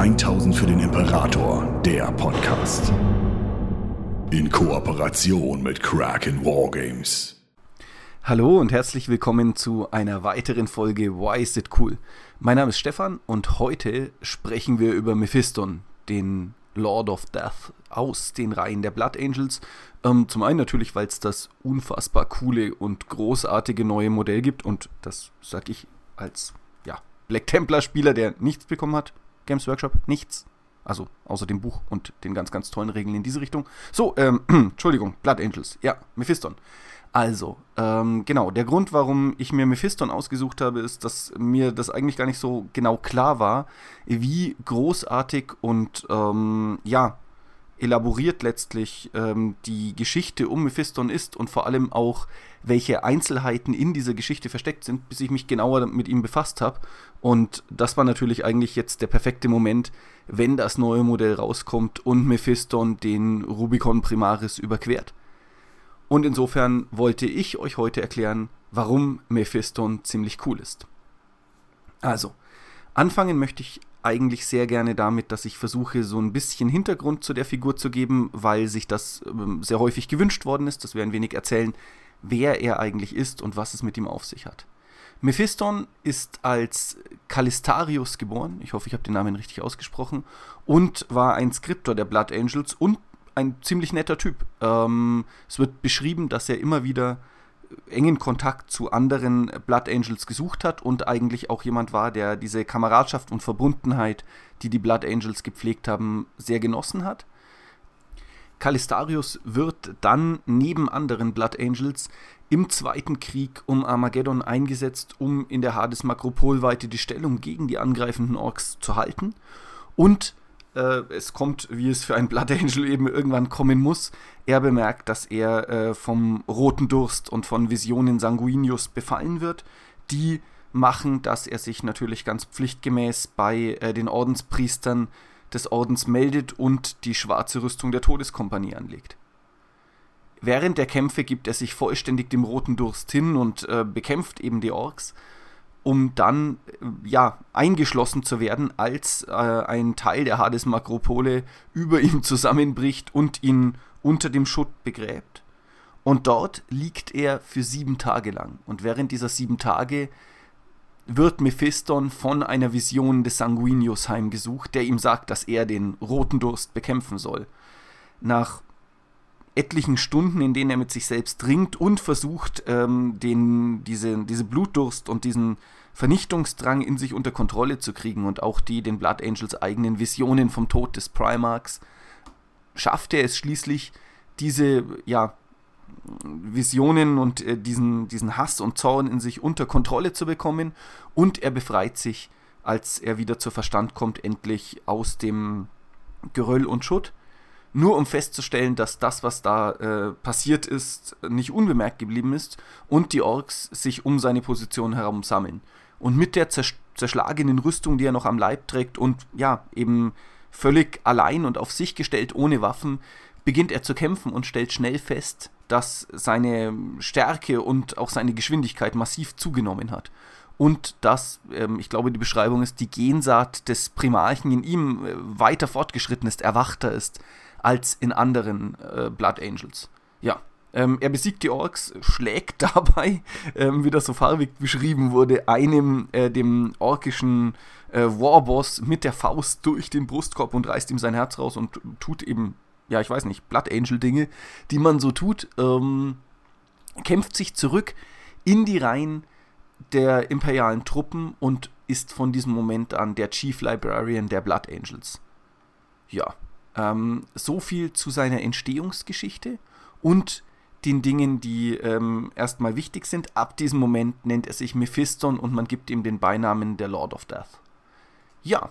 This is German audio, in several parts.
1000 für den Imperator, der Podcast. In Kooperation mit Kraken Wargames. Hallo und herzlich willkommen zu einer weiteren Folge Why is it cool? Mein Name ist Stefan und heute sprechen wir über Mephiston, den Lord of Death aus den Reihen der Blood Angels. Ähm, zum einen natürlich, weil es das unfassbar coole und großartige neue Modell gibt und das sage ich als ja, Black Templar Spieler, der nichts bekommen hat. Games Workshop, nichts. Also außer dem Buch und den ganz, ganz tollen Regeln in diese Richtung. So, ähm, Entschuldigung, Blood Angels. Ja, Mephiston. Also, ähm, genau, der Grund, warum ich mir Mephiston ausgesucht habe, ist, dass mir das eigentlich gar nicht so genau klar war, wie großartig und ähm, ja, elaboriert letztlich ähm, die Geschichte um Mephiston ist und vor allem auch, welche Einzelheiten in dieser Geschichte versteckt sind, bis ich mich genauer mit ihm befasst habe. Und das war natürlich eigentlich jetzt der perfekte Moment, wenn das neue Modell rauskommt und Mephiston den Rubicon Primaris überquert. Und insofern wollte ich euch heute erklären, warum Mephiston ziemlich cool ist. Also, anfangen möchte ich eigentlich sehr gerne damit, dass ich versuche, so ein bisschen Hintergrund zu der Figur zu geben, weil sich das ähm, sehr häufig gewünscht worden ist, dass wir ein wenig erzählen, wer er eigentlich ist und was es mit ihm auf sich hat. Mephiston ist als Calistarius geboren, ich hoffe, ich habe den Namen richtig ausgesprochen, und war ein Skriptor der Blood Angels und ein ziemlich netter Typ. Ähm, es wird beschrieben, dass er immer wieder engen Kontakt zu anderen Blood Angels gesucht hat und eigentlich auch jemand war, der diese Kameradschaft und Verbundenheit, die die Blood Angels gepflegt haben, sehr genossen hat. Calistarius wird dann neben anderen Blood Angels im Zweiten Krieg um Armageddon eingesetzt, um in der Hades Makropolweite die Stellung gegen die angreifenden Orks zu halten. Und äh, es kommt, wie es für einen Blood Angel eben irgendwann kommen muss. Er bemerkt, dass er äh, vom roten Durst und von Visionen Sanguinius befallen wird, die machen, dass er sich natürlich ganz pflichtgemäß bei äh, den Ordenspriestern des Ordens meldet und die schwarze Rüstung der Todeskompanie anlegt. Während der Kämpfe gibt er sich vollständig dem roten Durst hin und äh, bekämpft eben die Orks um dann ja eingeschlossen zu werden, als äh, ein Teil der Hades Makropole über ihm zusammenbricht und ihn unter dem Schutt begräbt. Und dort liegt er für sieben Tage lang. Und während dieser sieben Tage wird Mephiston von einer Vision des Sanguinius heimgesucht, der ihm sagt, dass er den roten Durst bekämpfen soll. Nach etlichen Stunden, in denen er mit sich selbst ringt und versucht, ähm, den, diese, diese Blutdurst und diesen Vernichtungsdrang in sich unter Kontrolle zu kriegen. Und auch die den Blood Angels eigenen Visionen vom Tod des Primarchs, schafft er es schließlich, diese ja, Visionen und äh, diesen, diesen Hass und Zorn in sich unter Kontrolle zu bekommen. Und er befreit sich, als er wieder zu Verstand kommt, endlich aus dem Geröll und Schutt nur um festzustellen, dass das, was da äh, passiert ist, nicht unbemerkt geblieben ist und die Orks sich um seine Position herum sammeln. Und mit der zerschlagenen Rüstung, die er noch am Leib trägt und ja, eben völlig allein und auf sich gestellt, ohne Waffen, beginnt er zu kämpfen und stellt schnell fest, dass seine Stärke und auch seine Geschwindigkeit massiv zugenommen hat. Und dass, ähm, ich glaube, die Beschreibung ist, die Gensaat des Primarchen in ihm äh, weiter fortgeschritten ist, erwachter ist, als in anderen äh, Blood Angels. Ja. Ähm, er besiegt die Orks, schlägt dabei, ähm, wie das so farbig beschrieben wurde, einem, äh, dem orkischen äh, Warboss mit der Faust durch den Brustkorb und reißt ihm sein Herz raus und tut eben, ja, ich weiß nicht, Blood Angel Dinge, die man so tut. Ähm, kämpft sich zurück in die Reihen der imperialen Truppen und ist von diesem Moment an der Chief Librarian der Blood Angels. Ja, ähm, so viel zu seiner Entstehungsgeschichte und den Dingen, die ähm, erstmal wichtig sind. Ab diesem Moment nennt er sich Mephiston und man gibt ihm den Beinamen der Lord of Death. Ja,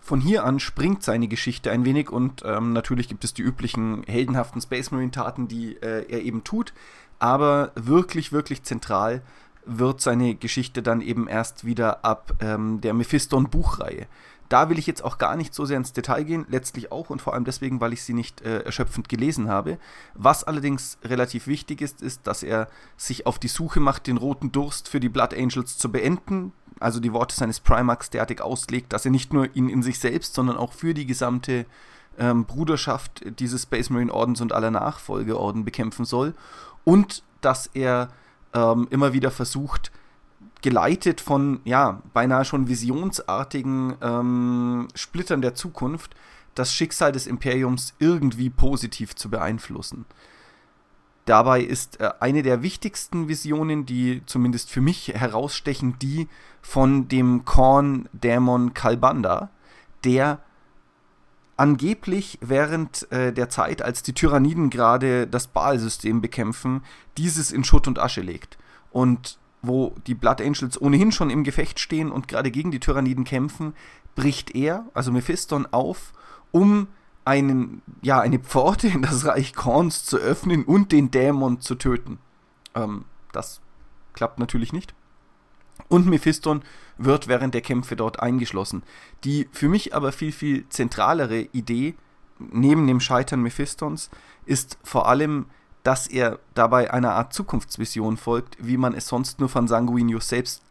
von hier an springt seine Geschichte ein wenig und ähm, natürlich gibt es die üblichen heldenhaften Space Marine Taten, die äh, er eben tut, aber wirklich, wirklich zentral wird seine Geschichte dann eben erst wieder ab ähm, der Mephiston Buchreihe. Da will ich jetzt auch gar nicht so sehr ins Detail gehen, letztlich auch und vor allem deswegen, weil ich sie nicht äh, erschöpfend gelesen habe. Was allerdings relativ wichtig ist, ist, dass er sich auf die Suche macht, den roten Durst für die Blood Angels zu beenden. also die Worte seines Primax derartig auslegt, dass er nicht nur ihn in sich selbst, sondern auch für die gesamte ähm, Bruderschaft dieses Space Marine Ordens und aller Nachfolgeorden bekämpfen soll und dass er ähm, immer wieder versucht, geleitet von, ja, beinahe schon visionsartigen ähm, Splittern der Zukunft, das Schicksal des Imperiums irgendwie positiv zu beeinflussen. Dabei ist äh, eine der wichtigsten Visionen, die zumindest für mich herausstechen, die von dem Korn-Dämon Kalbanda, der angeblich während äh, der Zeit, als die Tyranniden gerade das Baal-System bekämpfen, dieses in Schutt und Asche legt. Und wo die Blood Angels ohnehin schon im Gefecht stehen und gerade gegen die Tyranniden kämpfen, bricht er, also Mephiston, auf, um einen, ja, eine Pforte in das Reich Korns zu öffnen und den Dämon zu töten. Ähm, das klappt natürlich nicht. Und Mephiston wird während der Kämpfe dort eingeschlossen. Die für mich aber viel, viel zentralere Idee, neben dem Scheitern Mephistons, ist vor allem, dass er dabei einer Art Zukunftsvision folgt, wie man es sonst nur von Sanguinius selbst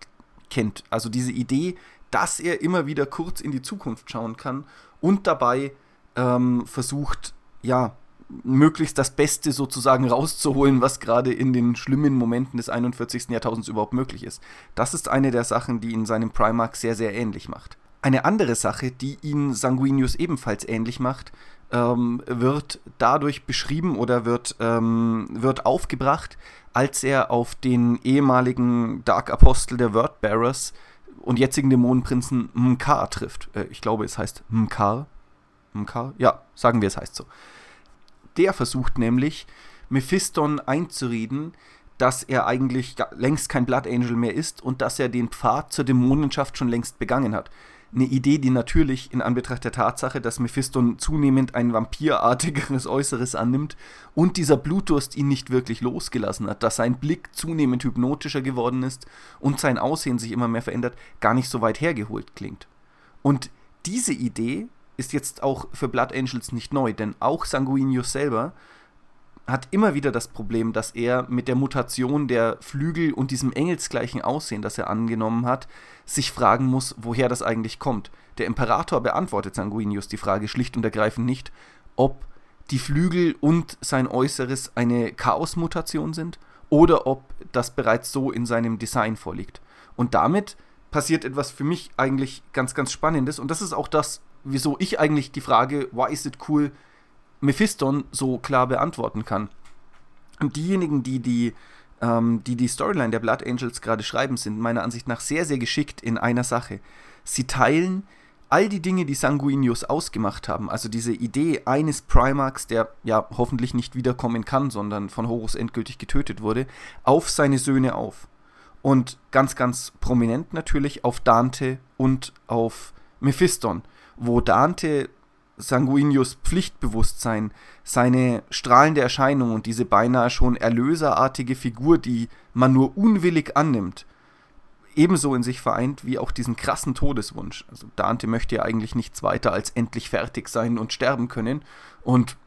kennt. Also diese Idee, dass er immer wieder kurz in die Zukunft schauen kann und dabei ähm, versucht, ja, möglichst das Beste sozusagen rauszuholen, was gerade in den schlimmen Momenten des 41. Jahrtausends überhaupt möglich ist. Das ist eine der Sachen, die ihn seinem Primark sehr, sehr ähnlich macht. Eine andere Sache, die ihn Sanguinius ebenfalls ähnlich macht, ähm, wird dadurch beschrieben oder wird, ähm, wird aufgebracht, als er auf den ehemaligen Dark Apostel der Wordbearers und jetzigen Dämonenprinzen Mkar trifft. Äh, ich glaube, es heißt Mkar. Mkar? Ja, sagen wir, es heißt so. Der versucht nämlich, Mephiston einzureden, dass er eigentlich längst kein Blood Angel mehr ist und dass er den Pfad zur Dämonenschaft schon längst begangen hat. Eine Idee, die natürlich in Anbetracht der Tatsache, dass Mephiston zunehmend ein vampirartigeres Äußeres annimmt und dieser Blutdurst ihn nicht wirklich losgelassen hat, dass sein Blick zunehmend hypnotischer geworden ist und sein Aussehen sich immer mehr verändert, gar nicht so weit hergeholt klingt. Und diese Idee ist jetzt auch für Blood Angels nicht neu, denn auch Sanguinius selber hat immer wieder das Problem, dass er mit der Mutation der Flügel und diesem engelsgleichen Aussehen, das er angenommen hat, sich fragen muss, woher das eigentlich kommt. Der Imperator beantwortet Sanguinius die Frage schlicht und ergreifend nicht, ob die Flügel und sein Äußeres eine Chaosmutation sind oder ob das bereits so in seinem Design vorliegt. Und damit passiert etwas für mich eigentlich ganz, ganz Spannendes. Und das ist auch das, wieso ich eigentlich die Frage, why is it cool, Mephiston so klar beantworten kann. Und diejenigen, die die, ähm, die, die Storyline der Blood Angels gerade schreiben, sind meiner Ansicht nach sehr, sehr geschickt in einer Sache. Sie teilen all die Dinge, die Sanguinius ausgemacht haben, also diese Idee eines Primarchs, der ja hoffentlich nicht wiederkommen kann, sondern von Horus endgültig getötet wurde, auf seine Söhne auf. Und ganz, ganz prominent natürlich auf Dante und auf Mephiston wo Dante Sanguinius Pflichtbewusstsein, seine strahlende Erscheinung und diese beinahe schon erlöserartige Figur, die man nur unwillig annimmt, ebenso in sich vereint wie auch diesen krassen Todeswunsch. Also Dante möchte ja eigentlich nichts weiter als endlich fertig sein und sterben können und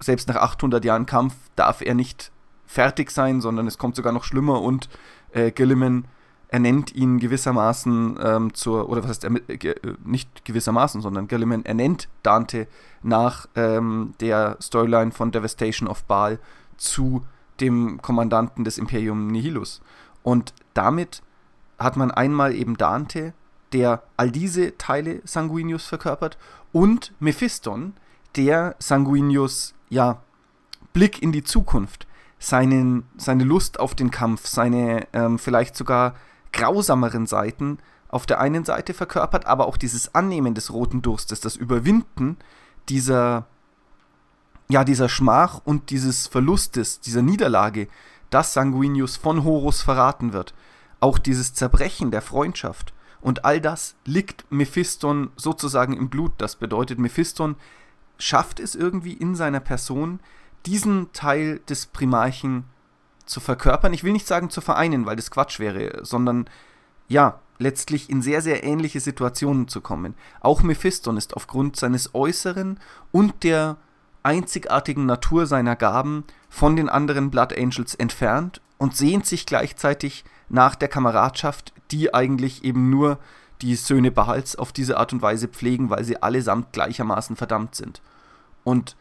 selbst nach 800 Jahren Kampf darf er nicht fertig sein, sondern es kommt sogar noch schlimmer und äh, Gilliman er nennt ihn gewissermaßen ähm, zur, oder was heißt er, äh, nicht gewissermaßen, sondern Gilliman ernennt Dante nach ähm, der Storyline von Devastation of Baal zu dem Kommandanten des Imperium Nihilus. Und damit hat man einmal eben Dante, der all diese Teile Sanguinius verkörpert, und Mephiston, der Sanguinius, ja, Blick in die Zukunft, seinen, seine Lust auf den Kampf, seine ähm, vielleicht sogar grausameren Seiten auf der einen Seite verkörpert, aber auch dieses Annehmen des roten Durstes, das Überwinden dieser, ja, dieser Schmach und dieses Verlustes, dieser Niederlage, dass Sanguinius von Horus verraten wird. Auch dieses Zerbrechen der Freundschaft. Und all das liegt Mephiston sozusagen im Blut. Das bedeutet, Mephiston schafft es irgendwie in seiner Person, diesen Teil des Primarchen zu verkörpern. Ich will nicht sagen zu vereinen, weil das Quatsch wäre, sondern ja, letztlich in sehr, sehr ähnliche Situationen zu kommen. Auch Mephiston ist aufgrund seines Äußeren und der einzigartigen Natur seiner Gaben von den anderen Blood Angels entfernt und sehnt sich gleichzeitig nach der Kameradschaft, die eigentlich eben nur die Söhne Bahals auf diese Art und Weise pflegen, weil sie allesamt gleichermaßen verdammt sind. Und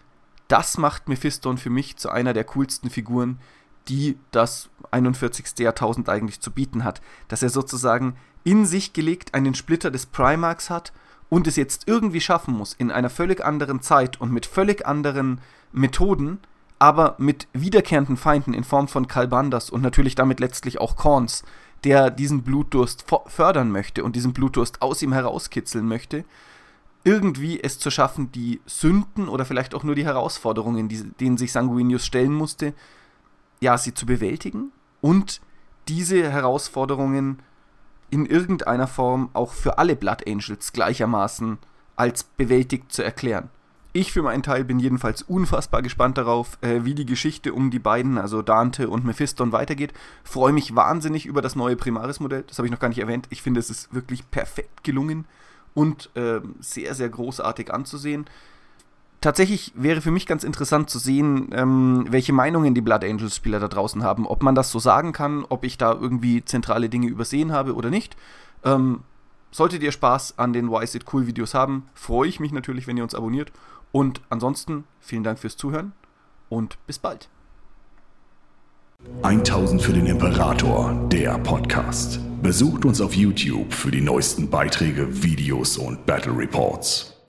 das macht Mephiston für mich zu einer der coolsten Figuren, die das 41. Jahrtausend eigentlich zu bieten hat. Dass er sozusagen in sich gelegt einen Splitter des Primarchs hat und es jetzt irgendwie schaffen muss, in einer völlig anderen Zeit und mit völlig anderen Methoden, aber mit wiederkehrenden Feinden in Form von Kalbanders und natürlich damit letztlich auch Korns, der diesen Blutdurst fördern möchte und diesen Blutdurst aus ihm herauskitzeln möchte, irgendwie es zu schaffen, die Sünden oder vielleicht auch nur die Herausforderungen, denen sich Sanguinius stellen musste, ja, sie zu bewältigen und diese Herausforderungen in irgendeiner Form auch für alle Blood Angels gleichermaßen als bewältigt zu erklären. Ich für meinen Teil bin jedenfalls unfassbar gespannt darauf, äh, wie die Geschichte um die beiden, also Dante und Mephiston, weitergeht. Freue mich wahnsinnig über das neue Primaris-Modell. Das habe ich noch gar nicht erwähnt. Ich finde, es ist wirklich perfekt gelungen und äh, sehr, sehr großartig anzusehen. Tatsächlich wäre für mich ganz interessant zu sehen, ähm, welche Meinungen die Blood Angels-Spieler da draußen haben. Ob man das so sagen kann, ob ich da irgendwie zentrale Dinge übersehen habe oder nicht. Ähm, solltet ihr Spaß an den Why Is It Cool Videos haben, freue ich mich natürlich, wenn ihr uns abonniert. Und ansonsten vielen Dank fürs Zuhören und bis bald. 1000 für den Imperator, der Podcast. Besucht uns auf YouTube für die neuesten Beiträge, Videos und Battle Reports.